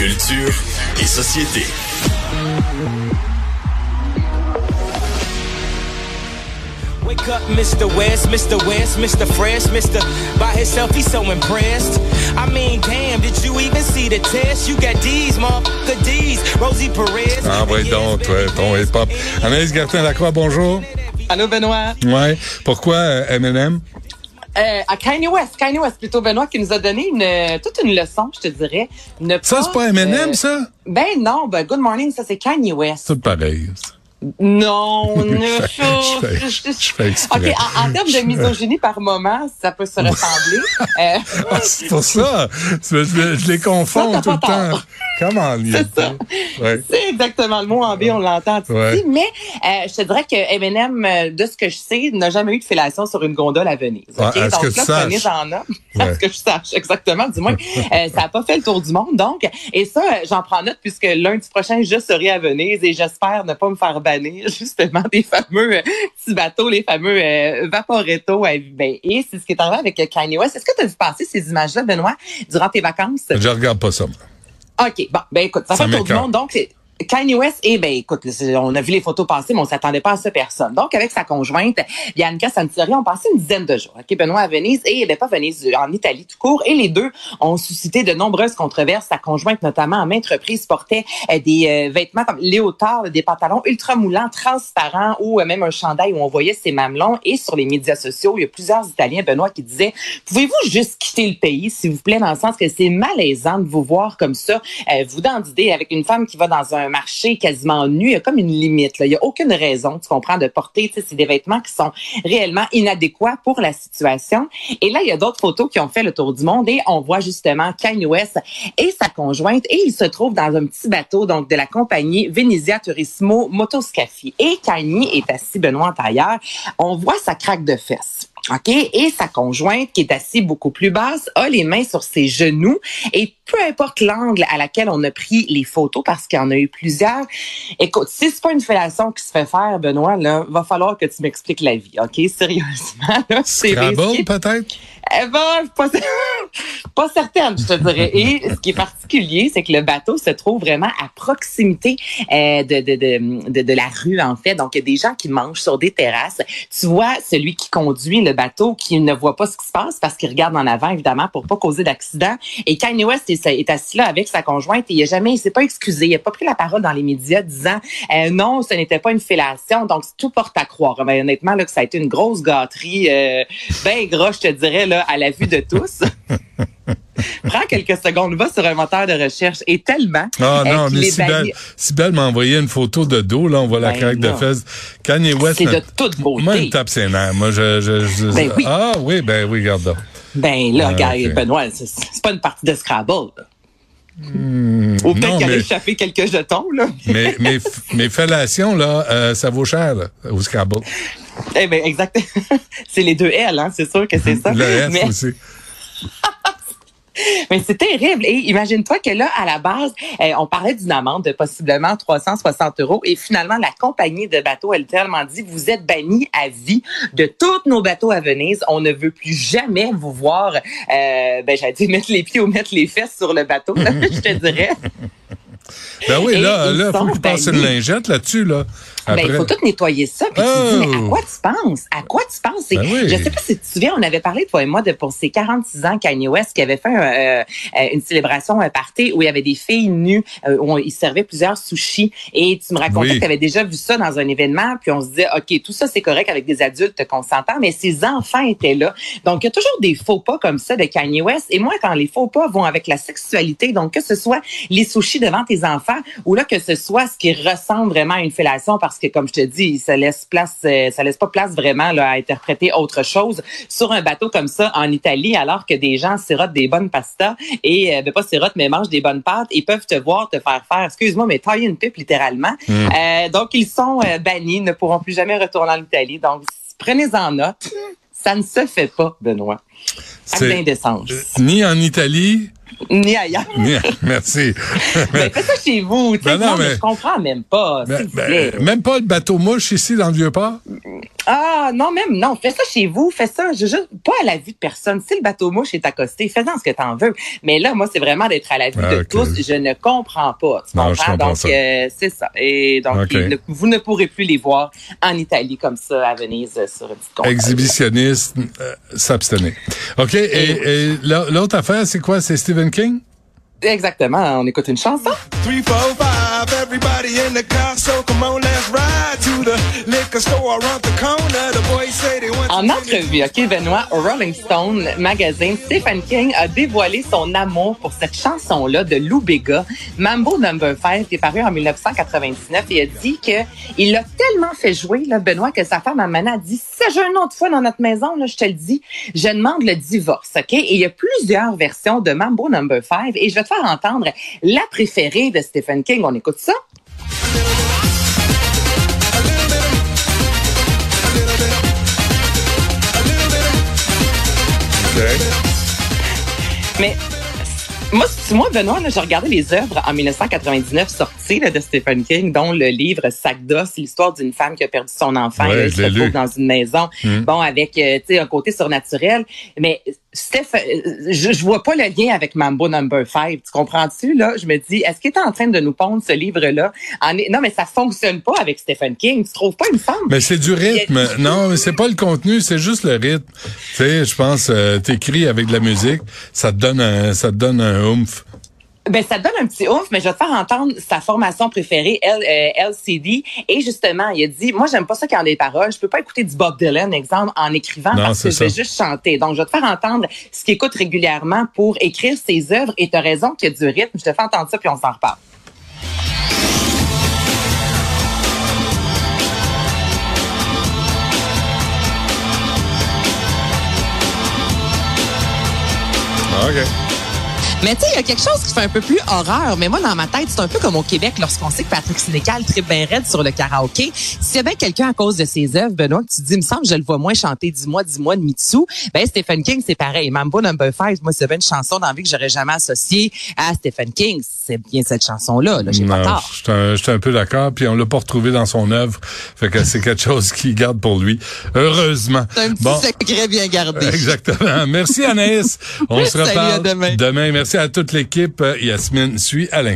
Culture et société. Wake up, Mr. West, Mr. West, Mr. Fresh, Mr. By himself, he's so impressed. I mean, damn, did you even see the test? You got D's, motherfucker D's. Rosie Perez. Ah oui, donc, ouais, ton hip-hop. Anaïs Gertin-Lacroix, bonjour. Allô, Benoît. Ouais. Pourquoi euh, M&M? Euh, à Kanye West, Kanye West plutôt Benoît qui nous a donné une euh, toute une leçon, je te dirais. Ne Ça, c'est pas M&M, euh, ça? Ben non, ben Good Morning, ça c'est Kanye West. C'est pareil. ça. Non, ne Je fais- je fais exprès. Ok, en, en termes de misogynie par moment, ça peut se ressembler. Euh, C'est pour ça. Je, je les confonds Ça, tout le temps. Comment C'est ça. Ouais. C'est exactement le mot en B, on l'entend. Ouais. Mais euh, je te dirais que Eminem, euh, de ce que je sais, n'a jamais eu de fellation sur une gondole à Venise. Ouais, ok? à ce donc que là. Venise en a. Ouais. À que je sache, exactement. Du moins, euh, ça n'a pas fait le tour du monde. Donc, et ça, euh, j'en prends note puisque lundi prochain, je serai à Venise et j'espère ne pas me faire bannir justement des fameux euh, petits bateaux, les fameux euh, Vaporetto. euh, ben, et c'est ce qui est arrivé avec Kanye West. Est-ce que tu as vu passer ces images-là, Benoît, durant tes vacances? Je regarde pas ça. moi. OK. Bon, ben écoute, ça, Ça fait le tour du monde. Donc, c'est Kanye West, et ben écoute, on a vu les photos passer, mais on s'attendait pas à ça personne. Donc, avec sa conjointe, Bianca Santori, on passé une dizaine de jours. OK, Benoît à Venise, et ben pas Venise, en Italie tout court. Et les deux ont suscité de nombreuses controverses. Sa conjointe, notamment, à maintes reprises, portait euh, des euh, vêtements comme léotard, des pantalons ultra moulants, transparents, ou euh, même un chandail où on voyait ses mamelons. Et sur les médias sociaux, il y a plusieurs Italiens, Benoît, qui disaient, pouvez-vous juste quitter le pays, s'il vous plaît, dans le sens que c'est malaisant de vous voir comme ça, vous d'idée avec une femme qui va dans un marché quasiment nue. Il y a comme une limite. Il y a aucune raison, tu comprends, de porter, c'est des vêtements qui sont réellement inadéquats pour la situation. Et là, il y a d'autres photos qui ont fait le tour du monde et on voit justement Kanye West et sa conjointe et ils se trouvent dans un petit bateau donc de la compagnie Venezia Turismo Motoscafi. Et Kanye est assis Benoît en tailleur. On voit sa craque de fesses. OK? Et sa conjointe, qui est assise beaucoup plus basse, a les mains sur ses genoux. Et peu importe l'angle à laquelle on a pris les photos, parce qu'il y en a eu plusieurs, écoute, si c'est pas une fellation qui se fait faire, Benoît, là, va falloir que tu m'expliques la vie, OK? Sérieusement, là, c'est peut-être? Eh ben, pas, pas certaine, je te dirais. Et ce qui est particulier, c'est que le bateau se trouve vraiment à proximité euh, de, de, de, de, la rue, en fait. Donc, il y a des gens qui mangent sur des terrasses. Tu vois celui qui conduit le bateau qui ne voit pas ce qui se passe parce qu'il regarde en avant, évidemment, pour pas causer d'accident. Et Kanye West est, est assis là avec sa conjointe et il a jamais, il s'est pas excusé. Il a pas pris la parole dans les médias disant euh, non, ce n'était pas une fellation. Donc, tout porte à croire. Mais honnêtement, là, que ça a été une grosse gâterie, euh, ben gros, je te dirais, là, à la vue de tous. Prends quelques secondes, va sur un moteur de recherche et tellement. Ah euh, non, mais Sibelle, m'a envoyé une photo de dos, là, on voit la Ben craque de fesses. Kanye West. C'est de toute beauté. Moi, il tape ses nerfs. Moi, je, je, je- Ben oui. Ah oui, ben oui, regarde donc. Ben là, Ah, regarde. Benoît, c'est pas une partie de Scrabble. là. Hmm, Ou peut-être qu'il a mais, échappé quelques jetons, là. mais, mais, mes fellations, là, euh, ça vaut cher, là, au Scrabble. Eh ben, exact. c'est les deux L, hein, c'est sûr que c'est ça. Le S mais, aussi. mais c'est terrible. Et imagine-toi que là, à la base, euh, on parlait d'une amende de possiblement 360 euros. Et finalement, la compagnie de bateaux, elle tellement dit, vous êtes bannis à vie de tous nos bateaux à Venise. On ne veut plus jamais vous voir, euh, ben, j'allais dire mettre les pieds ou mettre les fesses sur le bateau, là, je te dirais. Ben oui, là, là, faut que je passe une lingette là-dessus, là. Ben, il Après. faut tout nettoyer ça. Puis tu te dis, mais à Oh! quoi tu penses? À quoi tu penses? Ben oui. Je sais pas si tu te souviens, on avait parlé, toi et moi, de pour ses 46 ans, Kanye West, qui avait fait un, euh, euh, une célébration, un party où il y avait des filles nues, euh, où on- il servait plusieurs sushis. Et tu me racontais Oui. que tu avais déjà vu ça dans un événement, puis on se disait, OK, tout ça, c'est correct avec des adultes consentants, mais ses enfants étaient là. Donc, il y a toujours des faux pas comme ça de Kanye West. Et moi, quand les faux pas vont avec la sexualité, donc que ce soit les sushis devant tes enfants, ou là, que ce soit ce qui ressemble vraiment à une fellation, parce que, comme je te dis, ça laisse place, euh, ça laisse pas place vraiment là, à interpréter autre chose sur un bateau comme ça en Italie, alors que des gens sirotent des bonnes pastas et, euh, ben pas sirotent, mais mangent des bonnes pâtes et peuvent te voir te faire faire, excuse-moi, mais tailler une pipe littéralement. Euh, donc, ils sont euh, bannis, ne pourront plus jamais retourner en Italie. Donc, prenez-en note. Ça ne se fait pas, Benoît. Acte d'indécence. Ni en Italie, Ni ailleurs. ni... Merci. Ben, faites ça chez vous. Ben non, non, mais mais- je comprends même pas. Ben, ben, même pas le bateau mouche ici dans le Vieux-Port? Ah, non, même, non. Fais ça chez vous. Fais ça, je, juste, pas à la vue de personne. Si le bateau mouche est accosté, fais-en ce que t'en veux. Mais là, moi, c'est vraiment d'être à la vue Ah, de tous. Je ne comprends pas. Tu Non, je comprends? donc, euh, c'est ça. Et donc, ne- vous ne pourrez plus les voir en Italie comme ça, à Venise, euh, sur une petite. Exhibitionniste, euh, s'abstenir. OK, et, et l'au- l'autre affaire, c'est quoi? C'est Stephen King? Exactement. On écoute une chanson. Three, four, five, everybody in the car, so come on, En entrevue, OK, Benoît, au Rolling Stone magazine, Stephen King a dévoilé son amour pour cette chanson-là de Lou Bega, Mambo Number 5, qui est paru en 1999. Et il a dit que il l'a tellement fait jouer, là, Benoît, que sa femme, Amanda, a dit, si j'ai une autre fois dans notre maison, là, je te le dis, je demande le divorce, OK? Et il y a plusieurs versions de Mambo Number 5 et je vais te faire entendre la préférée de Stephen King. On écoute ça? Mais moi, moi Benoît, j'ai regardé les œuvres en 1999 sorties là, de Stephen King, dont le livre Sac d'os, c'est l'histoire d'une femme qui a perdu son enfant Ouais, et se retrouve dans une maison, Mm. bon, avec euh, tu sais, un côté surnaturel. Mais Steph, euh, je, je vois pas le lien avec Mambo Number 5. Tu comprends-tu? Là, je me dis, est-ce qu'il est en train de nous pondre ce livre-là? Non, mais ça fonctionne pas avec Stephen King. Tu trouves pas, il me semble? Mais c'est du rythme. Non, mais c'est pas le contenu, c'est juste le rythme. Tu sais, je pense, euh, t'écris avec de la musique, ça te donne un, ça te donne un oomph. Ben, ça te donne un petit ouf, mais je vais te faire entendre sa formation préférée, L, euh, LCD. Et justement, il a dit, moi, j'aime pas ça ait des paroles. Je peux pas écouter du Bob Dylan, exemple, en écrivant Non, parce que c'est je vais ça. juste chanter. Donc, je vais te faire entendre ce qu'il écoute régulièrement pour écrire ses œuvres. Et tu as raison qu'il y a du rythme. Je te fais entendre ça, puis on s'en reparle. Ah, OK. Mais tu sais, il y a quelque chose qui fait un peu plus horreur. Mais moi, dans ma tête, c'est un peu comme au Québec lorsqu'on sait que Patrick Sénécal tripe bien raide sur le karaoké. S'il y bien quelqu'un à cause de ses œuvres, Benoît, que tu te dis, il me semble, je le vois moins chanter Dis-moi, dis-moi de Mitsu. Ben, Stephen King, c'est pareil. Mambo Number 5, moi, c'est bien une chanson dans la vie que j'aurais jamais associée à Stephen King. C'est bien cette chanson-là. Là, J'ai pas tort. je suis un, peu d'accord. Puis on l'a pas retrouvé dans son œuvre. Fait que c'est quelque chose qu'il garde pour lui. Heureusement. C'est un petit Bon. secret bien gardé. Exactement. Merci Anaïs. On se reparle demain. Demain. Merci à toute l'équipe. Yasmine suit Alain.